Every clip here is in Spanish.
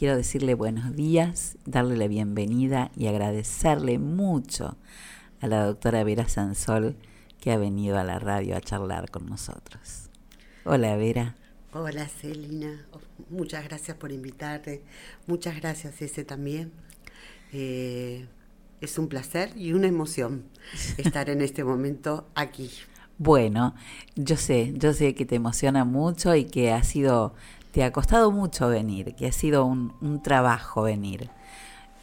quiero decirle buenos días, darle la bienvenida y agradecerle mucho a la doctora Vera Sansol que ha venido a la radio a charlar con nosotros. Hola Vera. Hola Celina, muchas gracias por invitarte, muchas gracias ese también. Eh, es un placer y una emoción estar en este momento aquí. Bueno, yo sé, yo sé que te emociona mucho y que ha sido, te ha costado mucho venir, que ha sido un, trabajo venir.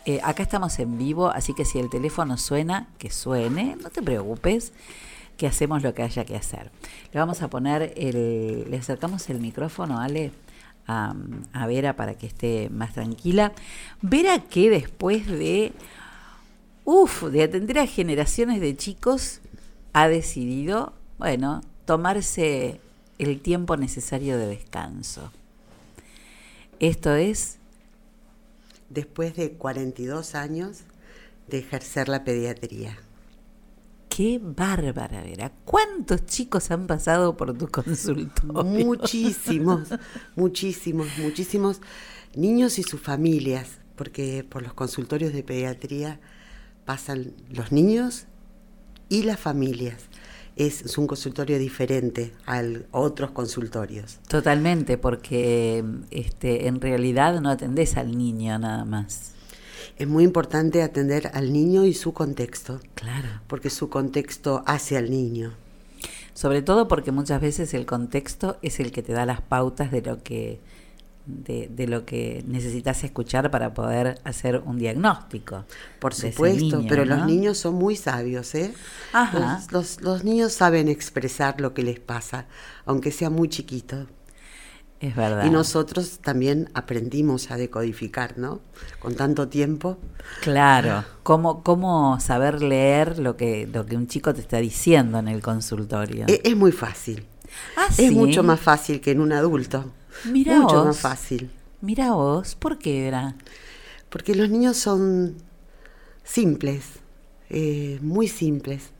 Eh, acá estamos en vivo, así que si el teléfono suena, que suene, no te preocupes, que hacemos lo que haya que hacer. Le vamos a poner el, le acercamos el micrófono, Ale, a, a Vera para que esté más tranquila. Vera que después de, uff, de atender a generaciones de chicos, ha decidido bueno, tomarse el tiempo necesario de descanso. Esto es... Después de 42 años de ejercer la pediatría. Qué bárbara, Vera. ¿Cuántos chicos han pasado por tu consultorio? Muchísimos, muchísimos, muchísimos niños y sus familias, porque por los consultorios de pediatría pasan los niños y las familias es, un consultorio diferente a otros consultorios. Totalmente, porque este, en realidad no atendés al niño nada más. Es muy importante atender al niño y su contexto. Claro. Porque su contexto hace al niño. Sobre todo porque muchas veces el contexto es el que te da las pautas de lo que de, lo que necesitas escuchar para poder hacer un diagnóstico. Por supuesto, pero los niños son muy sabios, ¿eh? Los, los, niños saben expresar lo que les pasa, aunque sea muy chiquito. Es verdad. Y nosotros también aprendimos a decodificar, ¿no? Con tanto tiempo. Claro. ¿Cómo, cómo saber leer lo que, lo que un chico te está diciendo en el consultorio? Es, es muy fácil. Ah, es mucho más fácil que en un adulto. Mucho más fácil. Mira vos, ¿por qué era? Porque los niños son simples, eh, muy simples,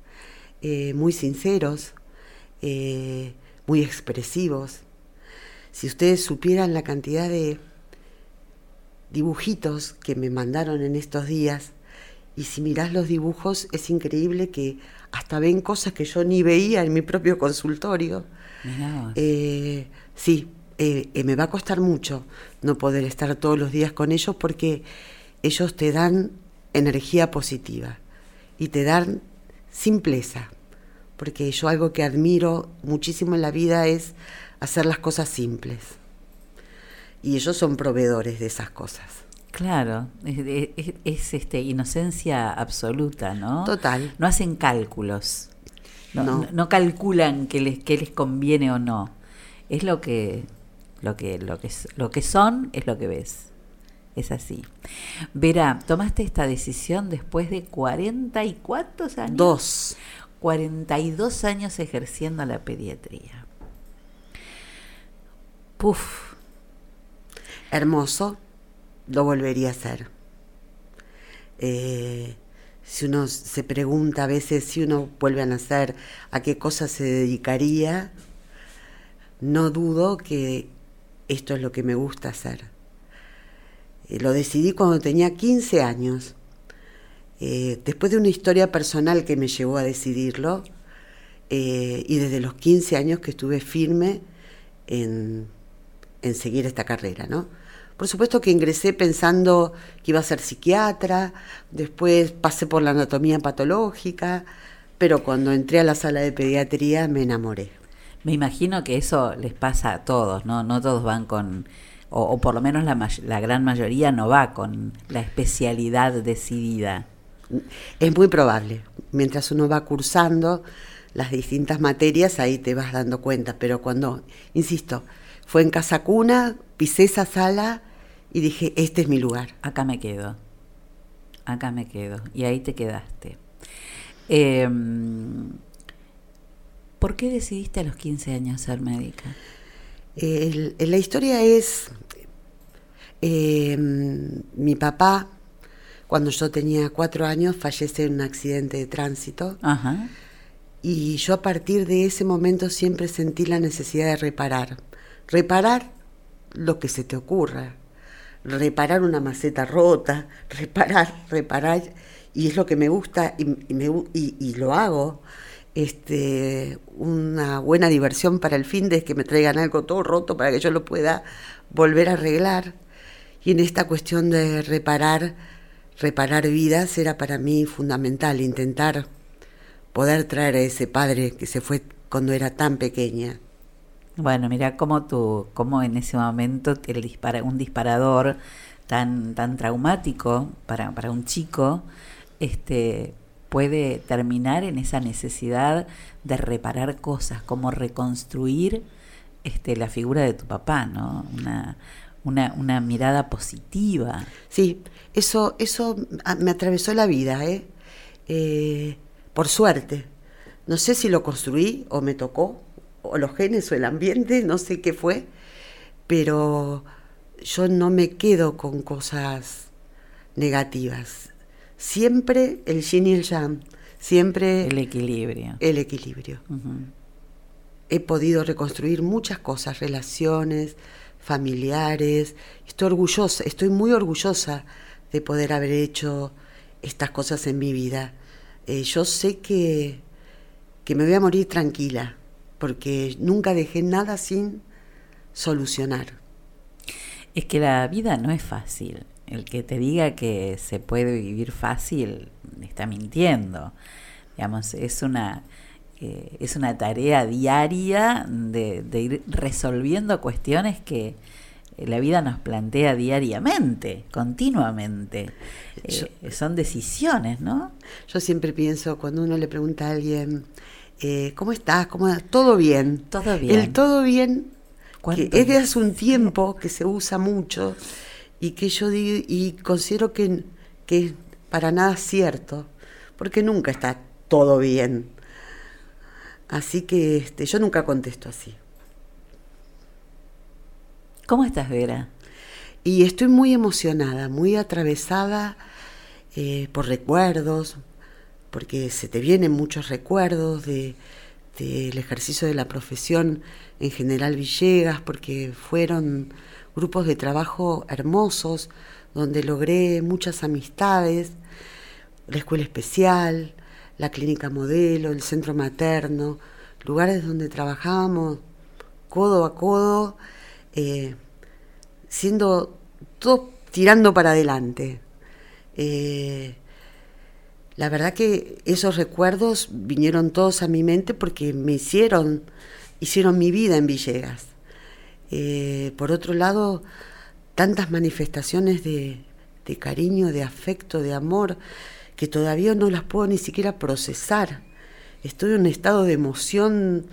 eh, muy sinceros, eh, muy expresivos. Si ustedes supieran la cantidad de dibujitos que me mandaron en estos días, y si mirás los dibujos es increíble que hasta ven cosas que yo ni veía en mi propio consultorio. sí, eh, eh, me va a costar mucho no poder estar todos los días con ellos porque ellos te dan energía positiva y te dan simpleza, porque yo algo que admiro muchísimo en la vida es hacer las cosas simples. Y ellos son proveedores de esas cosas. Claro, es, este, inocencia absoluta, ¿no? Total. No hacen cálculos. No, no. calculan qué les, qué les conviene o no. Es lo que lo que, lo, que, lo que son es lo que ves. Es así. Vera, tomaste esta decisión después de 40 y cuántos años? Dos. 42 años ejerciendo la pediatría. Puf. Hermoso, lo volvería a hacer. Eh, si uno se pregunta a veces si uno vuelve a nacer, a qué cosa se dedicaría, no dudo que esto es lo que me gusta hacer. Eh, lo decidí cuando tenía 15 años. Eh, después de una historia personal que me llevó a decidirlo, eh, y desde los 15 años que estuve firme en, en, seguir esta carrera, ¿no? Por supuesto que ingresé pensando que iba a ser psiquiatra, después pasé por la anatomía patológica, pero cuando entré a la sala de pediatría me enamoré. Me imagino que eso les pasa a todos, ¿no? No todos van con, o, por lo menos la, la gran mayoría no va con la especialidad decidida. Es muy probable. Mientras uno va cursando las distintas materias, ahí te vas dando cuenta. Pero cuando, insisto, fue en Casa Cuna, pisé esa sala y dije, este es mi lugar. Acá me quedo. Acá me quedo. Y ahí te quedaste. Eh, ¿Por qué decidiste a los 15 años ser médica? la historia es, em, mi papá, cuando yo tenía cuatro años, fallece en un accidente de tránsito. Y yo a partir de ese momento siempre sentí la necesidad de reparar. Reparar lo que se te ocurra. reparar una maceta rota, reparar, reparar, y es lo que me gusta y, me, y, lo hago. Este, una buena diversión para el fin de que me traigan algo todo roto para que yo lo pueda volver a arreglar. Y en esta cuestión de reparar, reparar vidas era para mí fundamental, intentar poder traer a ese padre que se fue cuando era tan pequeña. Bueno, mira cómo tú, cómo en ese momento el un disparador tan, tan traumático para, para un chico, este, puede terminar en esa necesidad de reparar cosas, como reconstruir este, la figura de tu papá, ¿no? Una, una, mirada positiva. Sí, eso, eso me atravesó la vida, ¿eh? eh por suerte. No sé si lo construí o me tocó, o los genes o el ambiente, no sé qué fue, pero yo no me quedo con cosas negativas. Siempre el yin y el yang, siempre el equilibrio. El equilibrio. He podido reconstruir muchas cosas, relaciones, familiares. Estoy orgullosa, estoy muy orgullosa de poder haber hecho estas cosas en mi vida. Eh, yo sé que, que me voy a morir tranquila, porque nunca dejé nada sin solucionar. Es que la vida no es fácil. El que te diga que se puede vivir fácil está mintiendo. Digamos, es una, eh, es una tarea diaria de, de ir resolviendo cuestiones que, la vida nos plantea diariamente, continuamente. Eh, son decisiones, ¿no? Yo siempre pienso, cuando uno le pregunta a alguien, eh, ¿cómo estás? ¿Cómo Todo bien. Todo bien. El todo bien, que es de hace un tiempo que se usa mucho y que yo digo, y considero que, que es para nada cierto, porque nunca está todo bien. Así que este, yo nunca contesto así. ¿Cómo estás, Vera? Y estoy muy emocionada, muy atravesada eh, por recuerdos, porque se te vienen muchos recuerdos del ejercicio de la profesión en General Villegas, porque fueron grupos de trabajo hermosos, donde logré muchas amistades, la escuela especial, la clínica modelo, el centro materno, lugares donde trabajábamos codo a codo eh, siendo todo tirando para adelante. Eh, la verdad que esos recuerdos vinieron todos a mi mente porque me hicieron, hicieron mi vida en Villegas. Eh, por otro lado, tantas manifestaciones de, cariño, de afecto, de amor, que todavía no las puedo ni siquiera procesar. Estoy en un estado de emoción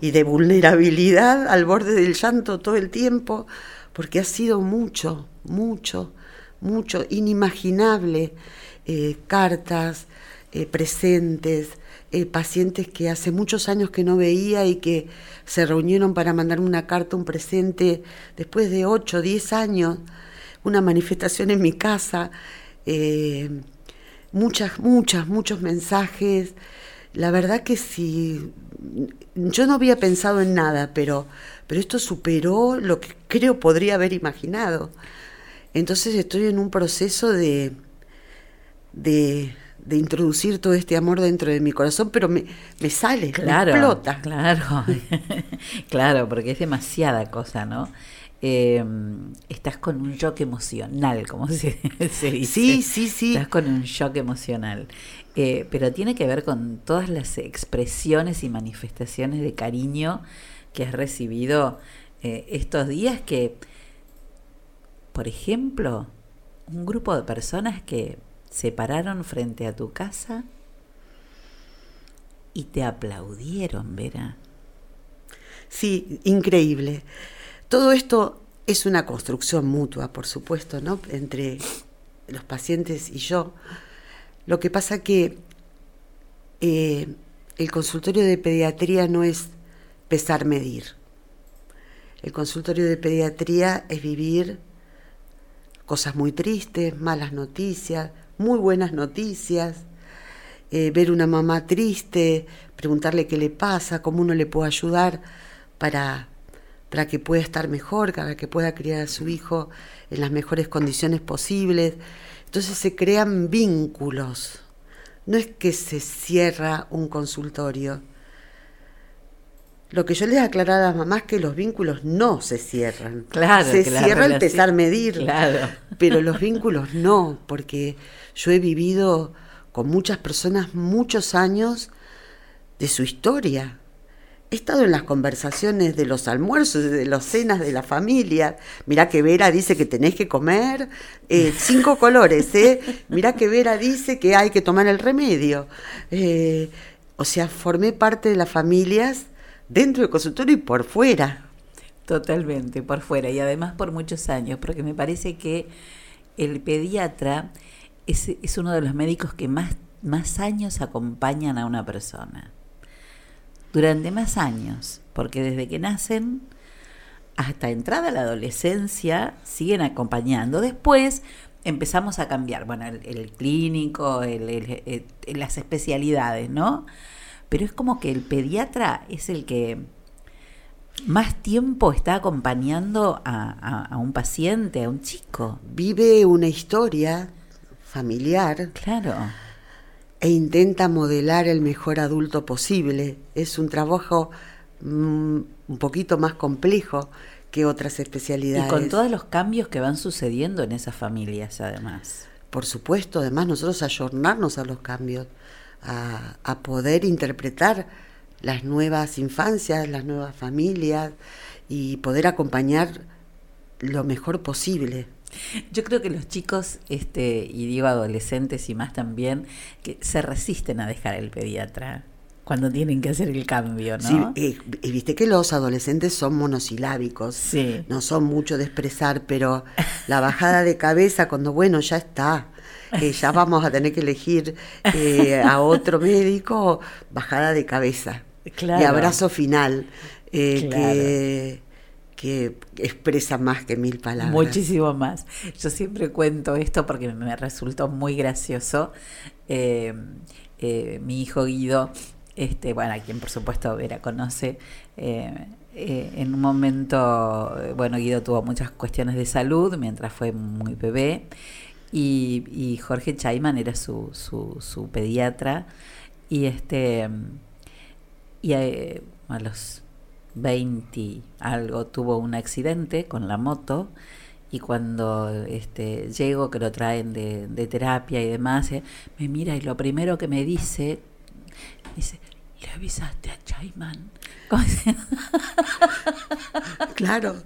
y de vulnerabilidad al borde del llanto todo el tiempo, porque ha sido mucho, mucho, mucho, inimaginable. Eh, cartas, eh, presentes, eh, pacientes que hace muchos años que no veía y que se reunieron para mandarme una carta, un presente, después de 8, 10 años, una manifestación en mi casa, muchas, muchas, muchos mensajes. La verdad que si yo no había pensado en nada, pero, pero esto superó lo que creo podría haber imaginado. Entonces estoy en un proceso de, de, introducir todo este amor dentro de mi corazón, pero me, me sale, claro, me explota. Claro, claro, porque es demasiada cosa, ¿no? Eh, estás con un shock emocional, como se, se, dice. Sí, sí, sí. Estás con un shock emocional. Eh, pero tiene que ver con todas las expresiones y manifestaciones de cariño que has recibido eh, estos días que, por ejemplo, un grupo de personas que se pararon frente a tu casa y te aplaudieron, Vera. Sí, increíble. Todo esto es una construcción mutua, por supuesto, ¿no? Entre los pacientes y yo. Lo que pasa que eh, el consultorio de pediatría no es pesar medir. El consultorio de pediatría es vivir cosas muy tristes, malas noticias, muy buenas noticias, eh, ver una mamá triste, preguntarle qué le pasa, cómo uno le puede ayudar para para que pueda estar mejor, para que pueda criar a su hijo en las mejores condiciones posibles. Entonces se crean vínculos. No es que se cierra un consultorio. Lo que yo les aclarar a las mamás es que los vínculos no se cierran. Claro, se la cierra relación- empezar a medir. Claro. Pero los vínculos no, porque yo he vivido con muchas personas muchos años de su historia. He estado en las conversaciones de los almuerzos, de las cenas de la familia. Mirá que Vera dice que tenés que comer eh, cinco colores, ¿eh? Mirá que Vera dice que hay que tomar el remedio. Eh, o sea, formé parte de las familias dentro del consultorio y por fuera. Totalmente, por fuera y además por muchos años, porque me parece que el pediatra es, es uno de los médicos que más, más años acompañan a una persona. Durante más años, porque desde que nacen hasta entrada a la adolescencia siguen acompañando. Después empezamos a cambiar, bueno, el, el clínico, el- el- las especialidades, ¿no? Pero es como que el pediatra es el que más tiempo está acompañando a, a- a un paciente, a un chico. Vive una historia familiar Claro. e intenta modelar el mejor adulto posible. Es un trabajo mm, un poquito más complejo que otras Y especialidades. con todos los cambios que van sucediendo en esas familias, además. Por supuesto, además nosotros ayornarnos a los cambios, a, poder interpretar las nuevas infancias, las nuevas familias y poder acompañar lo mejor posible. Yo creo que los chicos, este, y digo adolescentes y más también, que se resisten a dejar el pediatra cuando tienen que hacer el cambio, ¿no? Sí, eh, y viste que los adolescentes son monosilábicos, Sí. no son mucho de expresar, pero la bajada de cabeza cuando, bueno, ya está, eh, ya vamos a tener que elegir eh, a otro médico, bajada de cabeza. Claro. Y abrazo final, eh, Claro. que, que expresa más que mil palabras. Muchísimo más. Yo siempre cuento esto porque me resultó muy gracioso. Eh, eh, mi hijo Guido, este, bueno, a quien por supuesto Vera conoce, eh, eh, en un momento, eh, bueno, Guido tuvo muchas cuestiones de salud mientras fue muy bebé y, y Jorge Chaiman era su, su, su pediatra y este y a los 20 algo tuvo un accidente con la moto y cuando este llego que lo traen de, de terapia y demás me mira y lo primero que me dice dice le avisaste a si- Claro,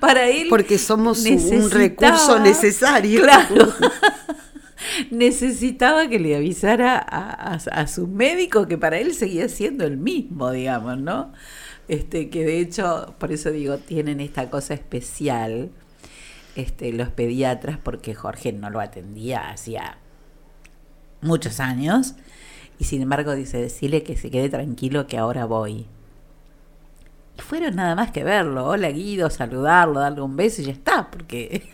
para él porque somos un- recurso necesario. claro. Necesitaba que le avisara a, a- a su médico que para él seguía siendo el mismo digamos no este que de hecho por eso digo tienen esta cosa especial este los pediatras porque Jorge no lo atendía hacía muchos años y sin embargo dice decirle que se quede tranquilo que ahora voy y fueron nada más que verlo hola Guido saludarlo darle un beso y ya está porque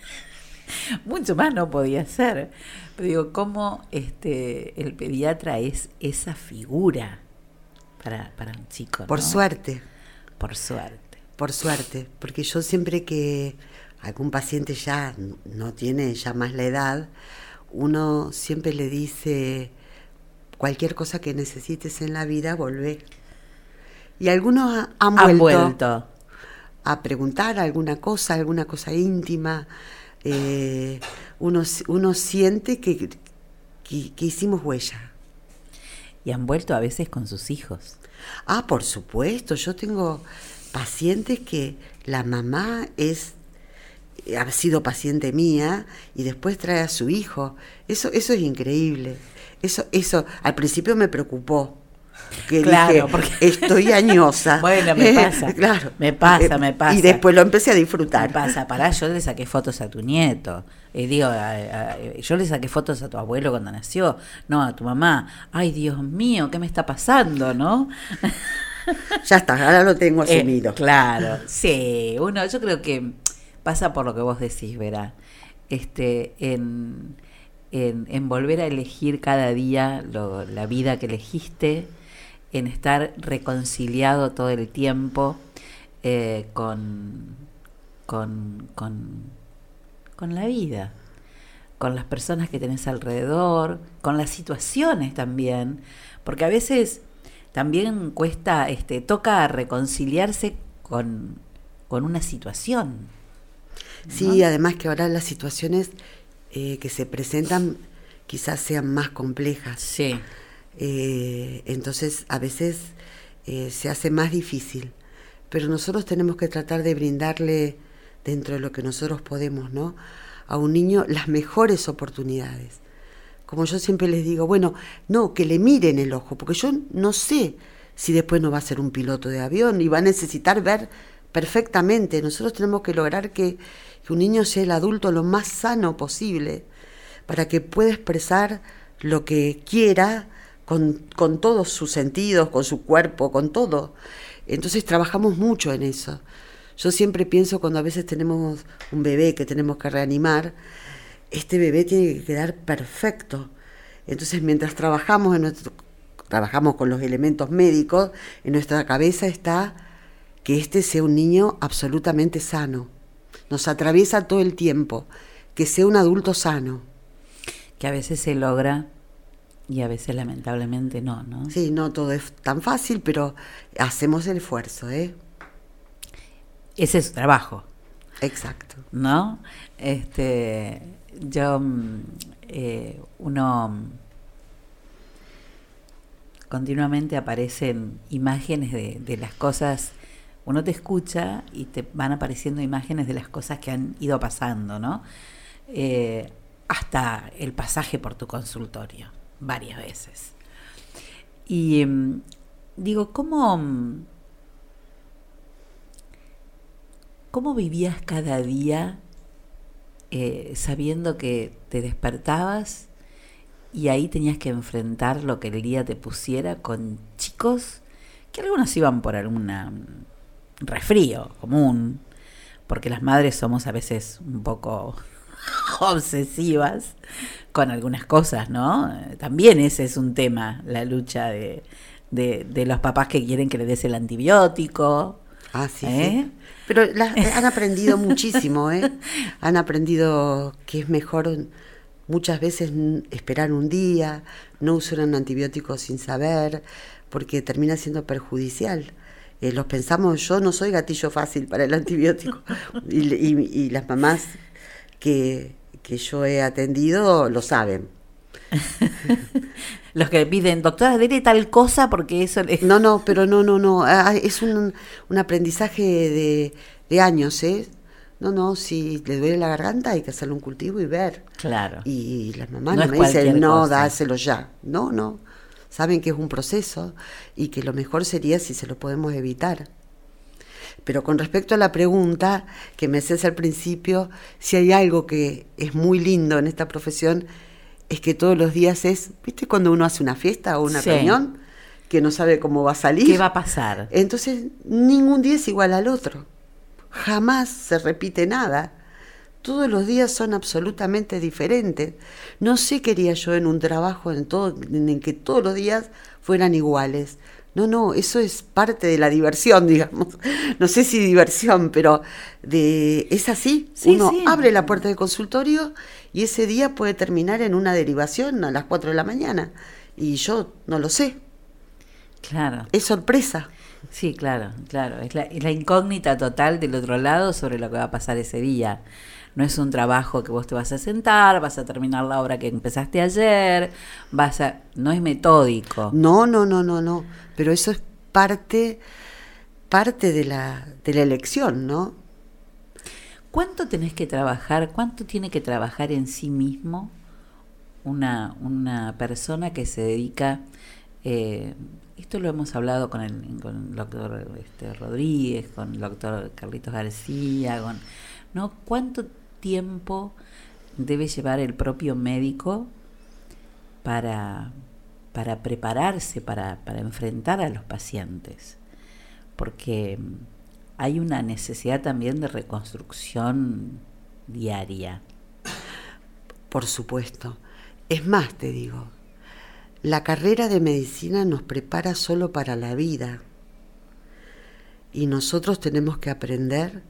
mucho más no podía hacer. Pero digo, cómo este, el pediatra es esa figura para, para un chico. Por ¿no? suerte. Por suerte. Por suerte, porque yo siempre que algún paciente ya no tiene ya más la edad, uno siempre le dice cualquier cosa que necesites en la vida, volvé. Y algunos ha- han, Han vuelto, vuelto. a preguntar alguna cosa, alguna cosa íntima. eh, uno, uno siente que, que, que hicimos huella. Y han vuelto a veces con sus hijos. Ah, por supuesto, yo tengo pacientes que la mamá es ha sido paciente mía y después trae a su hijo. Eso eso es increíble. Eso eso al principio me preocupó. Que Claro, dije, porque- estoy añosa. Bueno, me pasa. claro. Me pasa, Eh, me pasa. Y después lo empecé a ¿Qué disfrutar. pasa? Pará, yo le saqué fotos a tu nieto. Eh, digo, a- a- yo le saqué fotos a tu abuelo cuando nació. No, a tu mamá. Ay, Dios mío, ¿qué me está pasando, no? Ya está, ahora lo tengo Eh, asumido. claro, sí, uno, yo creo que pasa por lo que vos decís, Vera, este, en, en, en volver a elegir cada día lo- la vida que elegiste, en estar reconciliado todo el tiempo, eh, con, con, con, con la vida, con las personas que tenés alrededor, con las situaciones también, porque a veces también cuesta, este, toca reconciliarse con, con una situación. Sí, además que ahora las situaciones eh, que se presentan quizás sean más complejas. Sí. Eh, entonces a veces eh, se hace más difícil. Pero nosotros tenemos que tratar de brindarle, dentro de lo que nosotros podemos, ¿no? A un niño las mejores oportunidades. Como yo siempre les digo, bueno, no, que le miren el ojo, porque yo no sé si después no va a ser un piloto de avión y va a necesitar ver perfectamente. Nosotros tenemos que lograr que, que un niño sea el adulto lo más sano posible para que pueda expresar lo que quiera con, con todos sus sentidos, con su cuerpo, con todo. Entonces trabajamos mucho en eso. Yo siempre pienso cuando a veces tenemos un bebé que tenemos que reanimar, este bebé tiene que quedar perfecto. Entonces mientras trabajamos, en nuestro, trabajamos con los elementos médicos, en nuestra cabeza está que este sea un niño absolutamente sano. Nos atraviesa todo el tiempo, que sea un adulto sano. Que a veces se logra y a veces lamentablemente no, ¿no? Sí, no todo es tan fácil, pero hacemos el esfuerzo, ¿eh? Ese es su trabajo. Exacto. ¿No? Este, yo, mm, eh, uno, continuamente aparecen imágenes de, de las cosas, uno te escucha y te van apareciendo imágenes de las cosas que han ido pasando, ¿no? Eh, hasta el pasaje por tu consultorio varias veces. Y mm, digo, ¿cómo, mm, ¿cómo vivías cada día eh, sabiendo que te despertabas y ahí tenías que enfrentar lo que el día te pusiera con chicos que algunos iban por algún mm, resfrío común, porque las madres somos a veces un poco obsesivas con algunas cosas, ¿no? También ese es un tema, la lucha de, de, los papás que quieren que le des el antibiótico. Ah, sí, ¿eh? Pero han aprendido muchísimo, ¿eh? Han aprendido que es mejor muchas veces esperar un día, no usar un antibiótico sin saber, porque termina siendo perjudicial. Eh, los pensamos, yo no soy gatillo fácil para el antibiótico. y, y las mamás que, yo he atendido lo saben. Los que piden, doctora, dile tal cosa porque eso... No, no, pero no, no, no. Ah, es un, un aprendizaje de, de, años, ¿eh? No, no, si le duele la garganta hay que hacerle un cultivo y ver. Claro. Y las mamás no, me dicen, no, dáselo ya. No, no. Saben que es un proceso y que lo mejor sería si se lo podemos evitar. Pero con respecto a la pregunta que me haces al principio, si hay algo que es muy lindo en esta profesión, es que todos los días es, ¿viste cuando uno hace una fiesta o una reunión? Que no sabe cómo va a salir. ¿Qué va a pasar? Entonces, ningún día es igual al otro. Jamás se repite nada. Todos los días son absolutamente diferentes. No sé qué haría yo en un trabajo en, todo, en que todos los días fueran iguales. No, no, eso es parte de la diversión, digamos. No sé si diversión, pero de es así. Uno abre la puerta del consultorio y ese día puede terminar en una derivación a las 4 de la mañana. Y yo no lo sé. Claro. Es sorpresa. Sí, claro, claro. Es la, es la incógnita total del otro lado sobre lo que va a pasar ese día. No es un trabajo que vos te vas a sentar, vas a terminar la obra que empezaste ayer, vas a no es metódico. No, no, no, no, no, pero eso es parte parte de la de la elección, ¿no? ¿Cuánto tenés que trabajar? ¿Cuánto tiene que trabajar en sí mismo una, una persona que se dedica eh, esto lo hemos hablado con el, con el doctor este, Rodríguez, con el doctor Carlitos García, con ¿no? ¿Cuánto tiempo debe llevar el propio médico para, para prepararse, para, para enfrentar a los pacientes? Porque hay una necesidad también de reconstrucción diaria. Por supuesto. Es más, te digo, la carrera de medicina nos prepara solo para la vida. y nosotros tenemos que aprender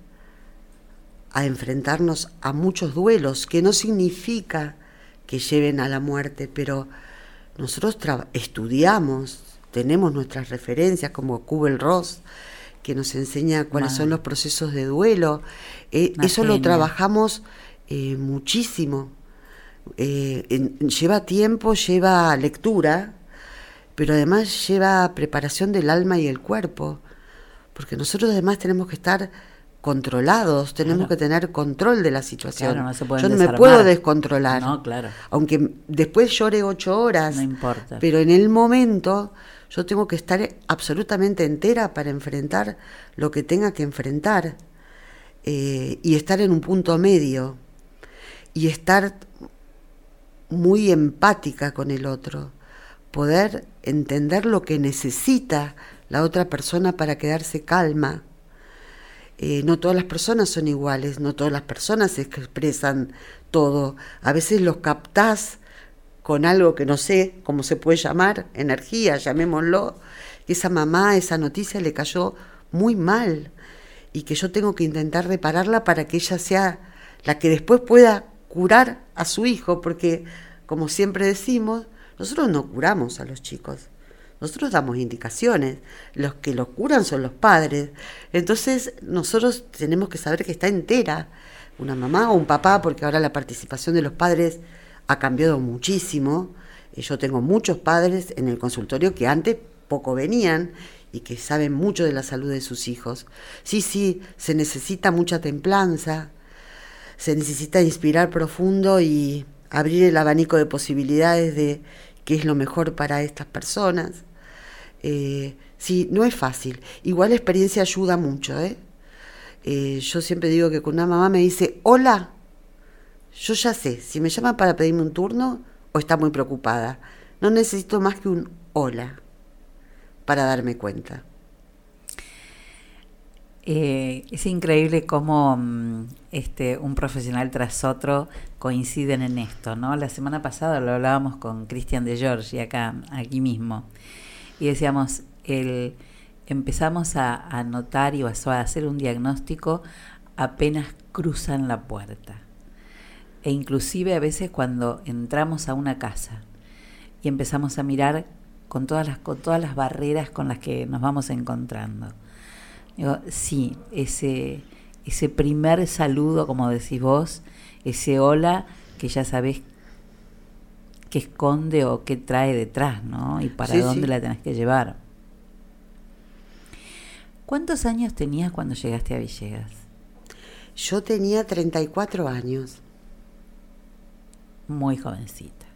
a enfrentarnos a muchos duelos, que no significa que lleven a la muerte, pero nosotros estudiamos, tenemos nuestras referencias como Kubel Ross, que nos enseña cuáles son los procesos de duelo. Eh, eso lo trabajamos eh, muchísimo. Eh, lleva tiempo, lleva lectura, pero además lleva preparación del alma y el cuerpo, porque nosotros además tenemos que estar controlados, tenemos que tener control de la situación. Yo no me puedo descontrolar. No, claro. Aunque después llore ocho horas. No importa. Pero en el momento yo tengo que estar absolutamente entera para enfrentar lo que tenga que enfrentar. Eh, y estar en un punto medio. Y estar muy empática con el otro. Poder entender lo que necesita la otra persona para quedarse calma eh, no todas las personas son iguales, no todas las personas expresan todo. A veces los captás con algo que no sé cómo se puede llamar, energía, llamémoslo. Esa mamá, esa noticia le cayó muy mal y que yo tengo que intentar repararla para que ella sea la que después pueda curar a su hijo, porque como siempre decimos, nosotros no curamos a los chicos. Nosotros damos indicaciones, los que lo curan son los padres. Entonces nosotros tenemos que saber que está entera una mamá o un papá, porque ahora la participación de los padres ha cambiado muchísimo. Eh, yo tengo muchos padres en el consultorio que antes poco venían y que saben mucho de la salud de sus hijos. Sí, sí, se necesita mucha templanza, se necesita inspirar profundo y abrir el abanico de posibilidades de qué es lo mejor para estas personas. Eh, sí, no es fácil. Igual la experiencia ayuda mucho. ¿eh? ¿eh? yo siempre digo que cuando una mamá me dice, hola, yo ya sé, si me llama para pedirme un turno o está muy preocupada. No necesito más que un hola para darme cuenta. Eh, es increíble cómo mm, este, un profesional tras otro coinciden en esto, ¿no? La semana pasada lo hablábamos con Cristian de Giorgi acá, aquí mismo y decíamos, el, empezamos a, notar y a hacer un diagnóstico apenas cruzan la puerta. E inclusive a veces cuando entramos a una casa y empezamos a mirar con todas las, con todas las barreras con las que nos vamos encontrando. Sí, ese, ese primer saludo, como decís vos, ese hola, que ya sabés qué esconde o qué trae detrás, ¿no? Y para dónde la tenés que llevar. ¿Cuántos años tenías cuando llegaste a Villegas? Yo tenía 34 años. Muy jovencita.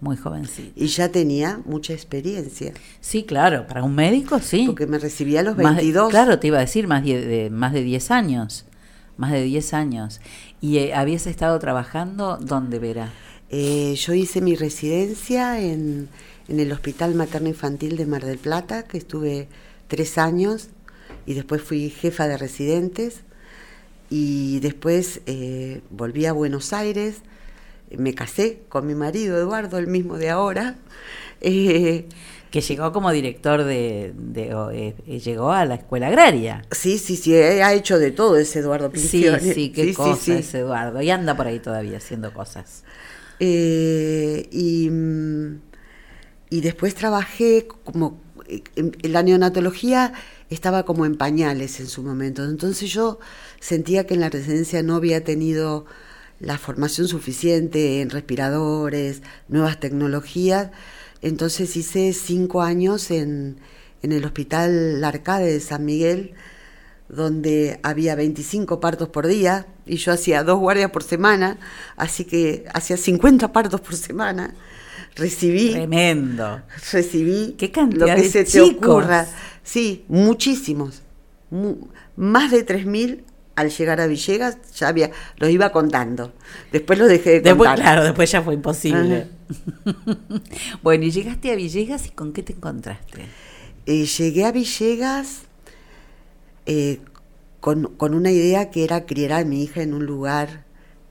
Muy jovencita. Y ya tenía mucha experiencia. Sí, claro, para un médico sí. Porque me recibí a los 22. claro, te iba a decir más de, más de 10 años. Más de 10 años. ¿Y eh, habías estado trabajando dónde, Vera? Eh, yo hice mi residencia en, el Hospital Materno Infantil de Mar del Plata, que estuve tres años, y después fui jefa de residentes, y después eh, volví a Buenos Aires, me casé con mi marido Eduardo, el mismo de ahora. Eh, que llegó como director de, llegó a la escuela agraria. Sí, sí, sí, ha hecho de todo ese Eduardo Sí, sí, qué cosa ese Eduardo. Y anda por ahí todavía haciendo cosas. Eh, mm, y, después trabajé como la neonatología estaba como en pañales en su momento. Entonces yo sentía que en la residencia no había tenido la formación suficiente en respiradores, nuevas tecnologías. Entonces hice cinco años en, en el Hospital Arcade de San Miguel, donde había 25 partos por día y yo hacía dos guardias por semana, así que hacía 50 partos por semana. Recibí. Tremendo. Recibí. ¿Qué cantidad lo que se te ocurra. Sí, muchísimos. más de 3.000 al llegar a Villegas, ya había, los iba contando. Después los dejé de después, Claro, después ya fue imposible. bueno, y llegaste a Villegas y con qué te encontraste? Eh, llegué a Villegas eh, con, una idea que era criar a mi hija en un lugar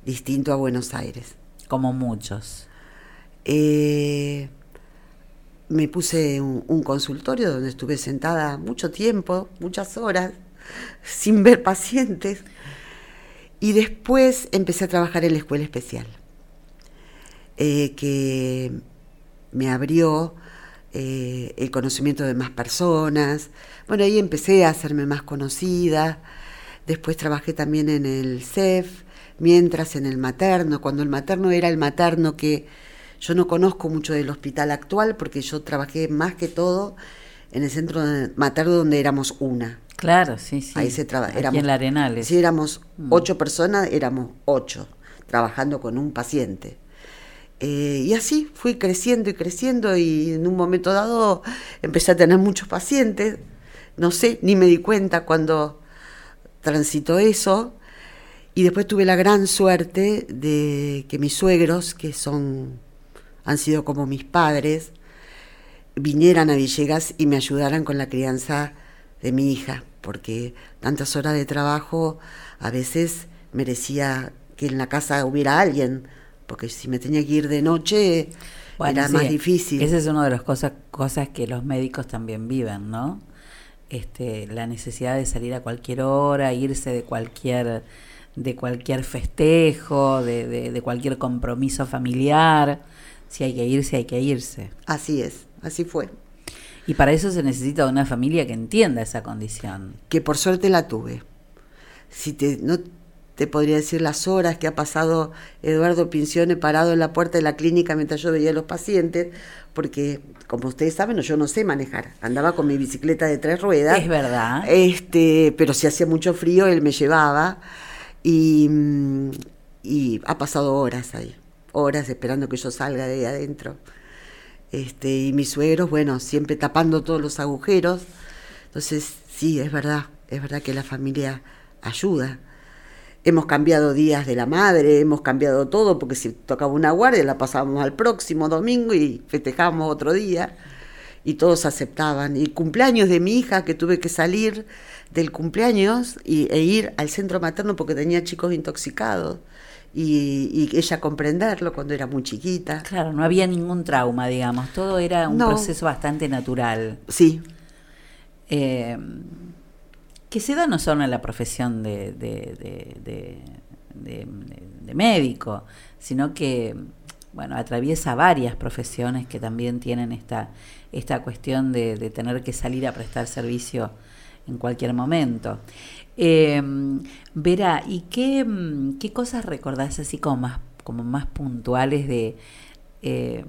distinto a Buenos Aires. Como muchos. Eh, me puse un, un consultorio donde estuve sentada mucho tiempo, muchas horas, sin ver pacientes. Y después empecé a trabajar en la escuela especial, eh, que me abrió eh, el conocimiento de más personas. Bueno, ahí empecé a hacerme más conocida. Después trabajé también en el CEF, mientras en el materno, cuando el materno era el materno que yo no conozco mucho del hospital actual porque yo trabajé más que todo en el centro materno donde éramos una. Claro, sí, sí. Ahí se trabaja. en la Arenales. Si éramos mm. ocho personas, éramos ocho, trabajando con un paciente. Eh, y así fui creciendo y creciendo y en un momento dado empecé a tener muchos pacientes. No sé, ni me di cuenta cuando transitó eso. Y después tuve la gran suerte de que mis suegros, que son, han sido como mis padres, vinieran a Villegas y me ayudaran con la crianza de mi hija, porque tantas horas de trabajo a veces merecía que en la casa hubiera alguien, porque si me tenía que ir de noche era más difícil. Esa es una de las cosas, cosas que los médicos también viven, ¿no? Este, la necesidad de salir a cualquier hora, irse de cualquier de cualquier festejo, de, de, de cualquier compromiso familiar. Si hay que irse, hay que irse. Así es, así fue. Y para eso se necesita una familia que entienda esa condición. Que por suerte la tuve. Si te, no te podría decir las horas que ha pasado Eduardo Pincione parado en la puerta de la clínica mientras yo veía a los pacientes, porque como ustedes saben, yo no sé manejar. Andaba con mi bicicleta de tres ruedas. Es verdad. Este, pero si hacía mucho frío, él me llevaba y, y ha pasado horas ahí, horas esperando que yo salga de ahí adentro. Este, y mis suegros, bueno, siempre tapando todos los agujeros. Entonces, sí, es verdad, es verdad que la familia ayuda. Hemos cambiado días de la madre, hemos cambiado todo, porque si tocaba una guardia la pasábamos al próximo domingo y festejábamos otro día, y todos aceptaban. Y cumpleaños de mi hija, que tuve que salir del cumpleaños y, e ir al centro materno porque tenía chicos intoxicados y, ella comprenderlo cuando era muy chiquita. Claro, no había ningún trauma, digamos, todo era un proceso bastante natural. Sí. Eh, que se da no solo en la profesión de, de, de, médico, sino que bueno, atraviesa varias profesiones que también tienen esta, esta cuestión de, tener que salir a prestar servicio en cualquier momento. Eh, Vera, ¿y qué, qué, cosas recordás así como más, como más puntuales de eh,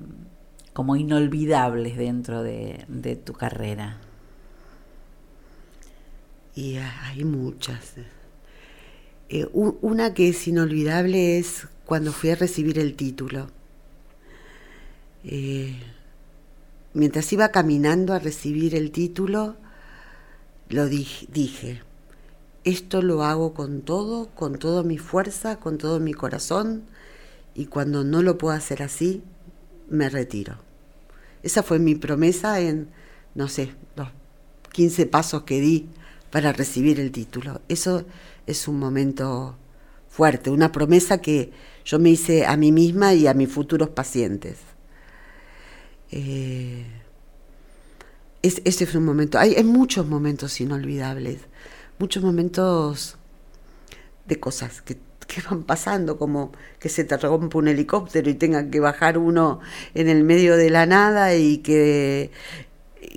como inolvidables dentro de, tu carrera? Y hay muchas. Eh, una que es inolvidable es cuando fui a recibir el título. Eh, mientras iba caminando a recibir el título, lo dije esto lo hago con todo, con toda mi fuerza, con todo mi corazón, y cuando no lo puedo hacer así, me retiro. Esa fue mi promesa en, no sé, los 15 pasos que di para recibir el título. Eso es un momento fuerte, una promesa que yo me hice a mí misma y a mis futuros pacientes. Eh, ese fue un momento. hay muchos momentos inolvidables muchos momentos de cosas que, van pasando, como que se te rompe un helicóptero y tenga que bajar uno en el medio de la nada y que,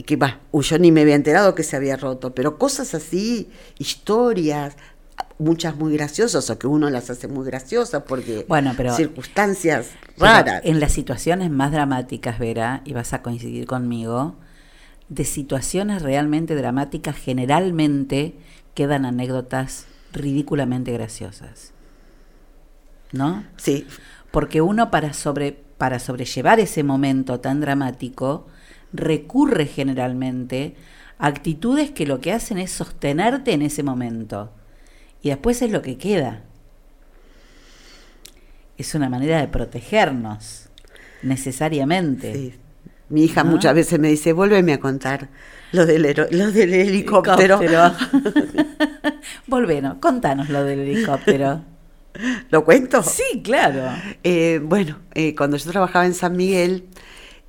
que va, yo ni me había enterado que se había roto, pero cosas así, historias, muchas muy graciosas o que uno las hace muy graciosas porque bueno, pero, circunstancias raras. En las situaciones más dramáticas, Vera, y vas a coincidir conmigo, de situaciones realmente dramáticas generalmente quedan anécdotas ridículamente graciosas. ¿No? Sí. Porque uno para, sobre, para sobrellevar ese momento tan dramático recurre generalmente a actitudes que lo que hacen es sostenerte en ese momento. Y después es lo que queda. Es una manera de protegernos, necesariamente. Sí. Mi hija muchas veces me dice, vuélveme a contar lo del, lo del helicóptero. Volvenos, contanos lo del helicóptero. ¿Lo cuento? Sí, claro. Eh, bueno, eh, cuando yo trabajaba en San Miguel,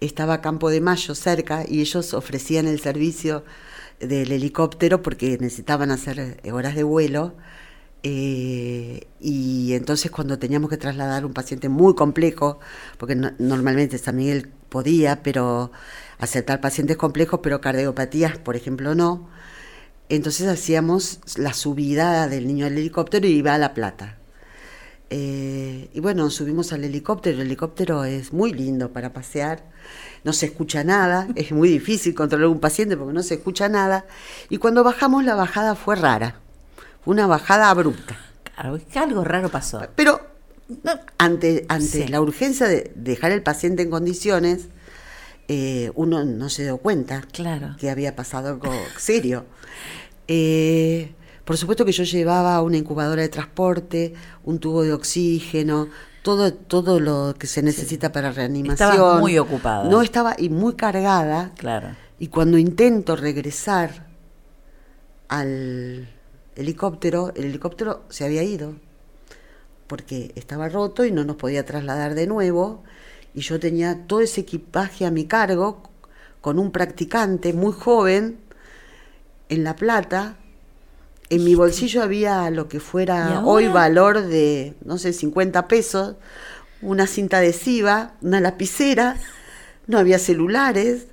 estaba Campo de Mayo cerca y ellos ofrecían el servicio del helicóptero porque necesitaban hacer eh, horas de vuelo. Eh, y entonces cuando teníamos que trasladar un paciente muy complejo, porque normalmente San Miguel podía, pero aceptar pacientes complejos, pero cardiopatías, por ejemplo, no. Entonces hacíamos la subida del niño al helicóptero y iba a La Plata. Eh, y bueno, subimos al helicóptero. El helicóptero es muy lindo para pasear. No se escucha nada. Es muy difícil controlar un paciente porque no se escucha nada. Y cuando bajamos, la bajada fue rara. Fue una bajada abrupta. Claro, es que algo raro pasó. Pero ante, ante la urgencia de dejar el paciente en condiciones, eh, uno no se dio cuenta claro. que había pasado algo serio. Eh, por supuesto que yo llevaba una incubadora de transporte, un tubo de oxígeno, todo, todo lo que se necesita para reanimación. Estaba muy ocupada. No estaba y muy cargada. Claro. Y cuando intento regresar al helicóptero, el helicóptero se había ido porque estaba roto y no nos podía trasladar de nuevo. Y yo tenía todo ese equipaje a mi cargo con un practicante muy joven en La Plata en mi bolsillo había lo que fuera hoy valor de, no sé, 50 pesos, una cinta adhesiva, una lapicera, no había celulares.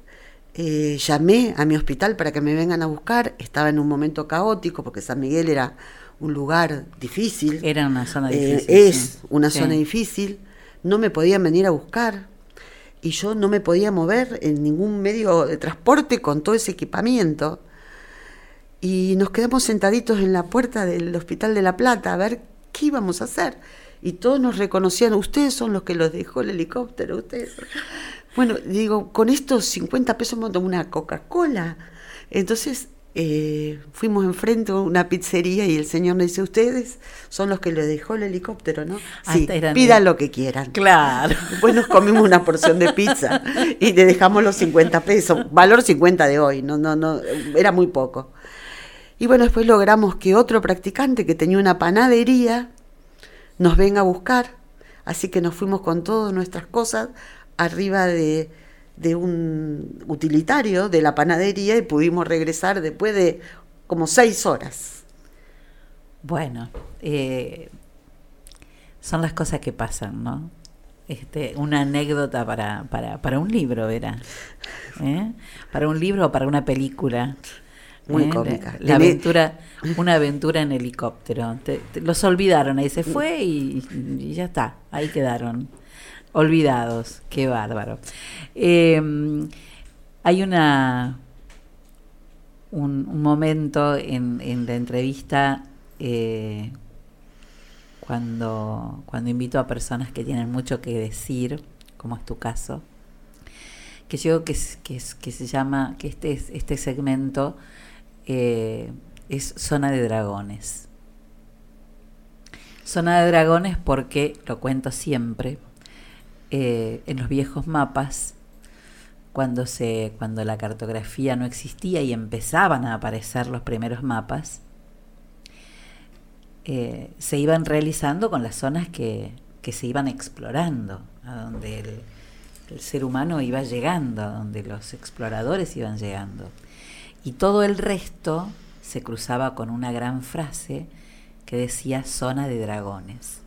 Eh, llamé a mi hospital para que me vengan a buscar. Estaba en un momento caótico porque San Miguel era un lugar difícil. Era una zona eh, difícil. es una zona difícil. No me podían venir a buscar y yo no me podía mover en ningún medio de transporte con todo ese equipamiento y nos quedamos sentaditos en la puerta del Hospital de La Plata a ver qué íbamos a hacer. Y todos nos reconocían, ustedes son los que los dejó el helicóptero, ustedes. Bueno, digo, con estos 50 pesos me una Coca-Cola. Entonces eh, fuimos enfrente a una pizzería y el señor nos dice, ustedes son los que le dejó el helicóptero, ¿no? Ah, sí, pidan lo que quieran. Claro. Después nos comimos una porción de pizza y le dejamos los 50 pesos, valor 50 de hoy, no, no, no, era muy poco. Y bueno, después logramos que otro practicante que tenía una panadería nos venga a buscar. Así que nos fuimos con todas nuestras cosas arriba de, un utilitario de la panadería y pudimos regresar después de como seis horas. Bueno, eh, son las cosas que pasan, ¿no? Este, una anécdota para, para, para un libro, ¿verdad? ¿Eh? Para un libro o para una película. Muy ¿Eh? cómica. La, aventura, una aventura en helicóptero. los olvidaron, ahí se fue y, ya está, ahí quedaron. Olvidados, qué bárbaro. Em, hay una un, momento en, en, la entrevista eh, cuando, cuando invito a personas que tienen mucho que decir, como es tu caso, que yo que, que, que se llama, que este, este segmento eh, es Zona de Dragones. Zona de Dragones porque, lo cuento siempre, eh, en los viejos mapas, cuando, se, cuando la cartografía no existía y empezaban a aparecer los primeros mapas, eh, se iban realizando con las zonas que, que se iban explorando, a donde el, el ser humano iba llegando, a donde los exploradores iban llegando y todo el resto se cruzaba con una gran frase que decía zona de dragones,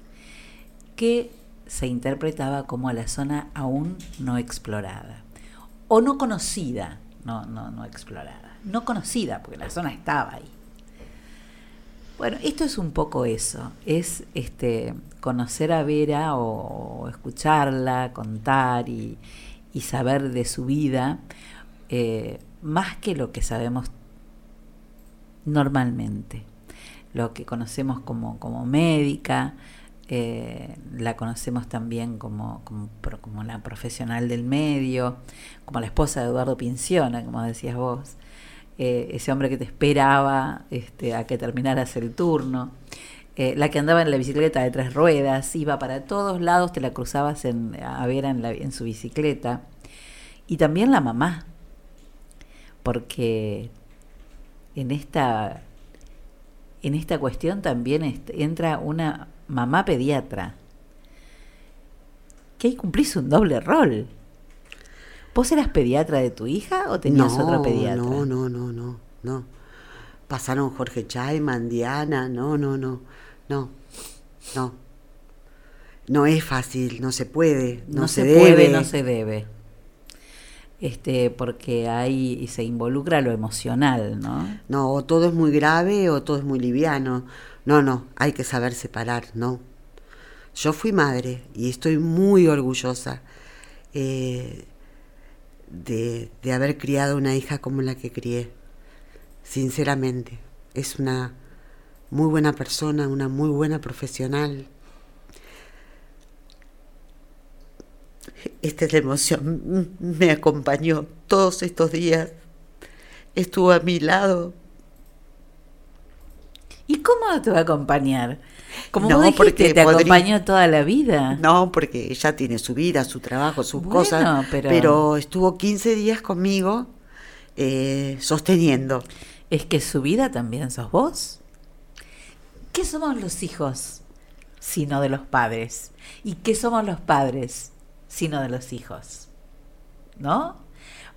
que se interpretaba como la zona aún no explorada, o no conocida, no, no, no explorada, no conocida, porque la zona estaba ahí. Bueno, esto es un poco eso, es este conocer a Vera o, escucharla, contar y, saber de su vida. Eh, más que lo que sabemos normalmente. Lo que conocemos como, como médica, eh, la conocemos también como, como, la profesional del medio, como la esposa de Eduardo Pinciona, como decías vos, eh, ese hombre que te esperaba este, a que terminaras el turno, eh, la que andaba en la bicicleta de tres ruedas, iba para todos lados, te la cruzabas en, a ver en, la, en su bicicleta, y también la mamá, porque en esta, en esta cuestión también entra una mamá pediatra, que ahí cumplís un doble rol. ¿Vos eras pediatra de tu hija o tenías no, otro pediatra? No, no, no, no, no. Pasaron Jorge Chayman, Diana, no, no, no, no, no. No es fácil, no se puede, no, se, debe. puede, no se debe. Este, porque ahí se involucra lo emocional, ¿no? No, o todo es muy grave o todo es muy liviano. No, no, hay que saber separar, ¿no? Yo fui madre y estoy muy orgullosa eh, de, de haber criado una hija como la que crié, sinceramente. Es una muy buena persona, una muy buena profesional. Esta es la emoción, me acompañó todos estos días, estuvo a mi lado. ¿Y cómo te va a acompañar? Como no, vos dijiste, te acompañó toda la vida. No, porque ella tiene su vida, su trabajo, sus cosas. Pero... pero... estuvo 15 días conmigo eh, sosteniendo. Es que su vida también sos vos. ¿Qué somos los hijos sino de los padres? ¿Y qué somos los padres sino de los hijos? ¿No?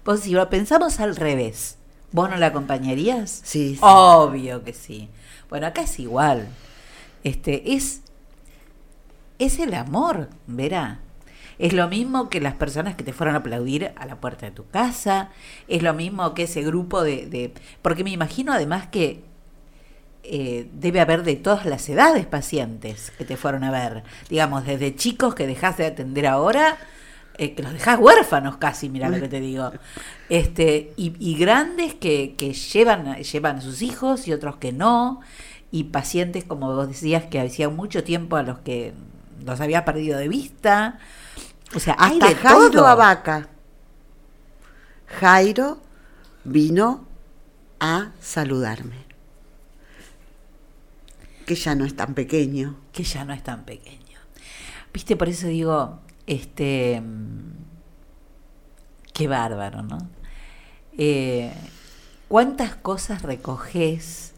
Pues si lo pensamos al revés, ¿vos no la acompañarías? Sí, sí. Obvio que sí. Bueno, acá es igual este, es, es el amor, verá. Es lo mismo que las personas que te fueron a aplaudir a la puerta de tu casa, es lo mismo que ese grupo de... de porque me imagino además que eh, debe haber de todas las edades pacientes que te fueron a ver. Digamos, desde chicos que dejaste de atender ahora, eh, que los dejás huérfanos casi, mira lo que te digo. Este, y, y grandes que, que llevan, llevan a sus hijos y otros que no y pacientes, como vos decías, que hacía mucho tiempo a los que los había perdido de vista. O sea, hasta Jairo Abaca. Jairo vino a saludarme. Que ya no es tan pequeño. Que ya no es tan pequeño. Viste, por eso digo, este. Qué bárbaro, ¿no? Eh, ¿Cuántas cosas recoges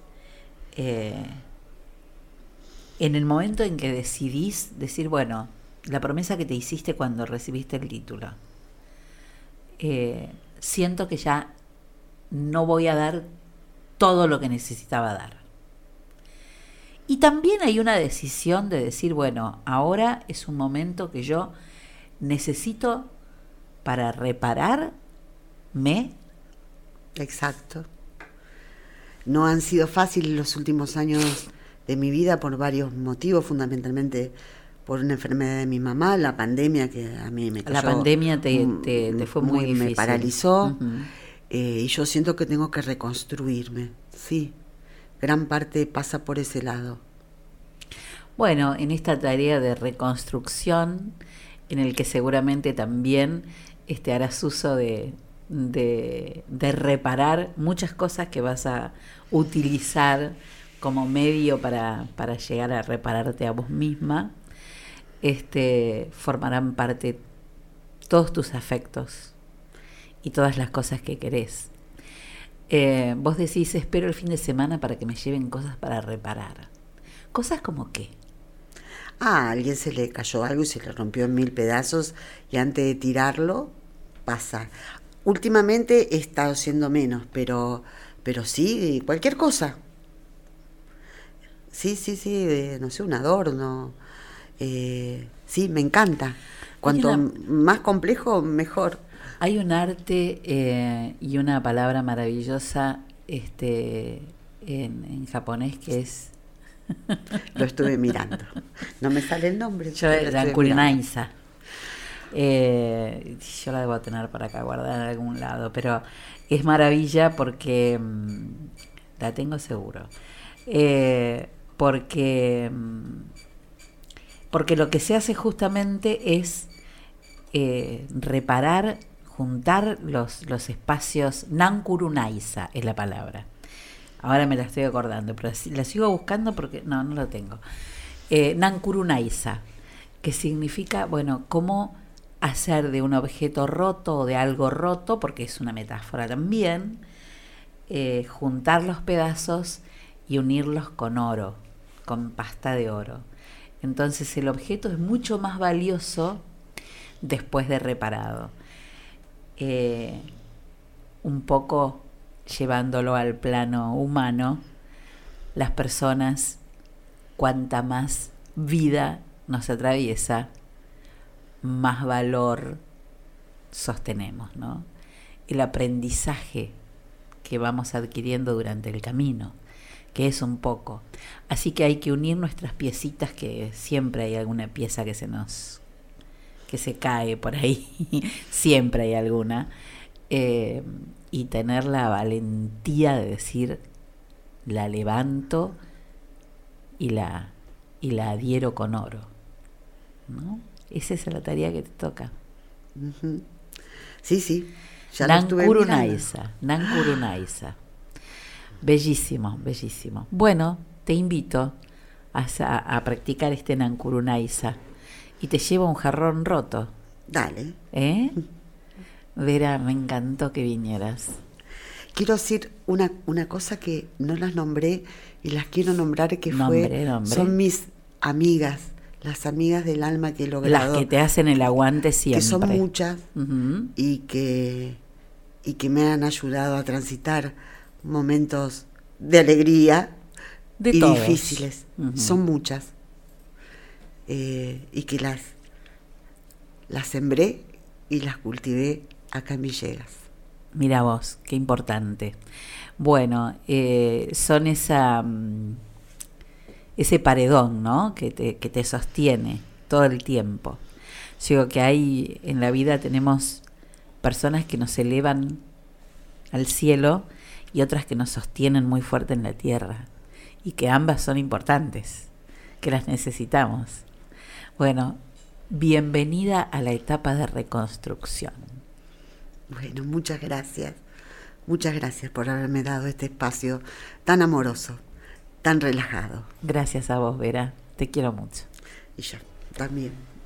eh, en el momento en que decidís decir, bueno, la promesa que te hiciste cuando recibiste el título, eh, siento que ya no voy a dar todo lo que necesitaba dar. Y también hay una decisión de decir, bueno, ahora es un momento que yo necesito para repararme. Exacto no han sido fáciles los últimos años de mi vida por varios motivos, fundamentalmente por una enfermedad de mi mamá, la pandemia que a mí me La pandemia te, fue muy, difícil. Me paralizó eh, y yo siento que tengo que reconstruirme, sí. Gran parte pasa por ese lado. Bueno, en esta tarea de reconstrucción, en el que seguramente también este, harás uso de, de, reparar muchas cosas que vas a utilizar como medio para, para llegar a repararte a vos misma, este, formarán parte todos tus afectos y todas las cosas que querés. Eh, vos decís, espero el fin de semana para que me lleven cosas para reparar. ¿Cosas como qué? Ah, a alguien se le cayó algo y se le rompió en mil pedazos y antes de tirarlo, pasa. Últimamente he estado siendo menos, pero, pero sí, cualquier cosa. Sí, sí, sí, no sé, un adorno. Eh, sí, me encanta. Cuanto más complejo, mejor. Hay un arte eh, y una palabra maravillosa este, en, japonés que es... Lo estuve mirando. No me sale el nombre. Yo, la kurinaisa. Eh, yo la debo tener para acá guardar en algún lado, pero es maravilla porque mm, la tengo seguro. Eh, porque, mm, porque lo que se hace justamente es eh, reparar, juntar los, los espacios. Nankurunaisa es la palabra. Ahora me la estoy acordando, pero la sigo buscando porque no, no lo tengo. Eh, Nankurunaisa, que significa, bueno, cómo hacer de un objeto roto o de algo roto, porque es una metáfora también, eh, juntar los pedazos y unirlos con oro, con pasta de oro. Entonces el objeto es mucho más valioso después de reparado. Eh, un poco llevándolo al plano humano, las personas, cuanta más vida nos atraviesa, más valor sostenemos, ¿no? El aprendizaje que vamos adquiriendo durante el camino, que es un poco. Así que hay que unir nuestras piecitas, que siempre hay alguna pieza que se nos que se cae por ahí, siempre hay alguna, eh, y tener la valentía de decir, la levanto y la, y la adhiero con oro. ¿no? Esa es la tarea que te toca. Sí, sí. Ya Nankurunaisa, Nankurunaisa. Bellísimo, bellísimo. Bueno, te invito a, a, practicar este Nankurunaisa y te llevo un jarrón roto. Dale. ¿Eh? Vera, me encantó que vinieras. Quiero decir una, una cosa que no las nombré y las quiero nombrar que fue son mis amigas, las amigas del alma que he logrado. Las que te hacen el aguante siempre. Que son muchas y que y que me han ayudado a transitar momentos de alegría y difíciles. Son muchas. Eh, y que las, las sembré y las cultivé acá en Villegas. Mira vos, qué importante. Bueno, eh, son esa, mm, ese paredón, ¿no? Que te, que te sostiene todo el tiempo. Digo que hay en la vida tenemos personas que nos elevan al cielo y otras que nos sostienen muy fuerte en la tierra y que ambas son importantes, que las necesitamos. Bueno, bienvenida a la etapa de reconstrucción. Bueno, muchas gracias. Muchas gracias por haberme dado este espacio tan amoroso, tan relajado. Gracias a vos, Vera. Te quiero mucho. Y yo también.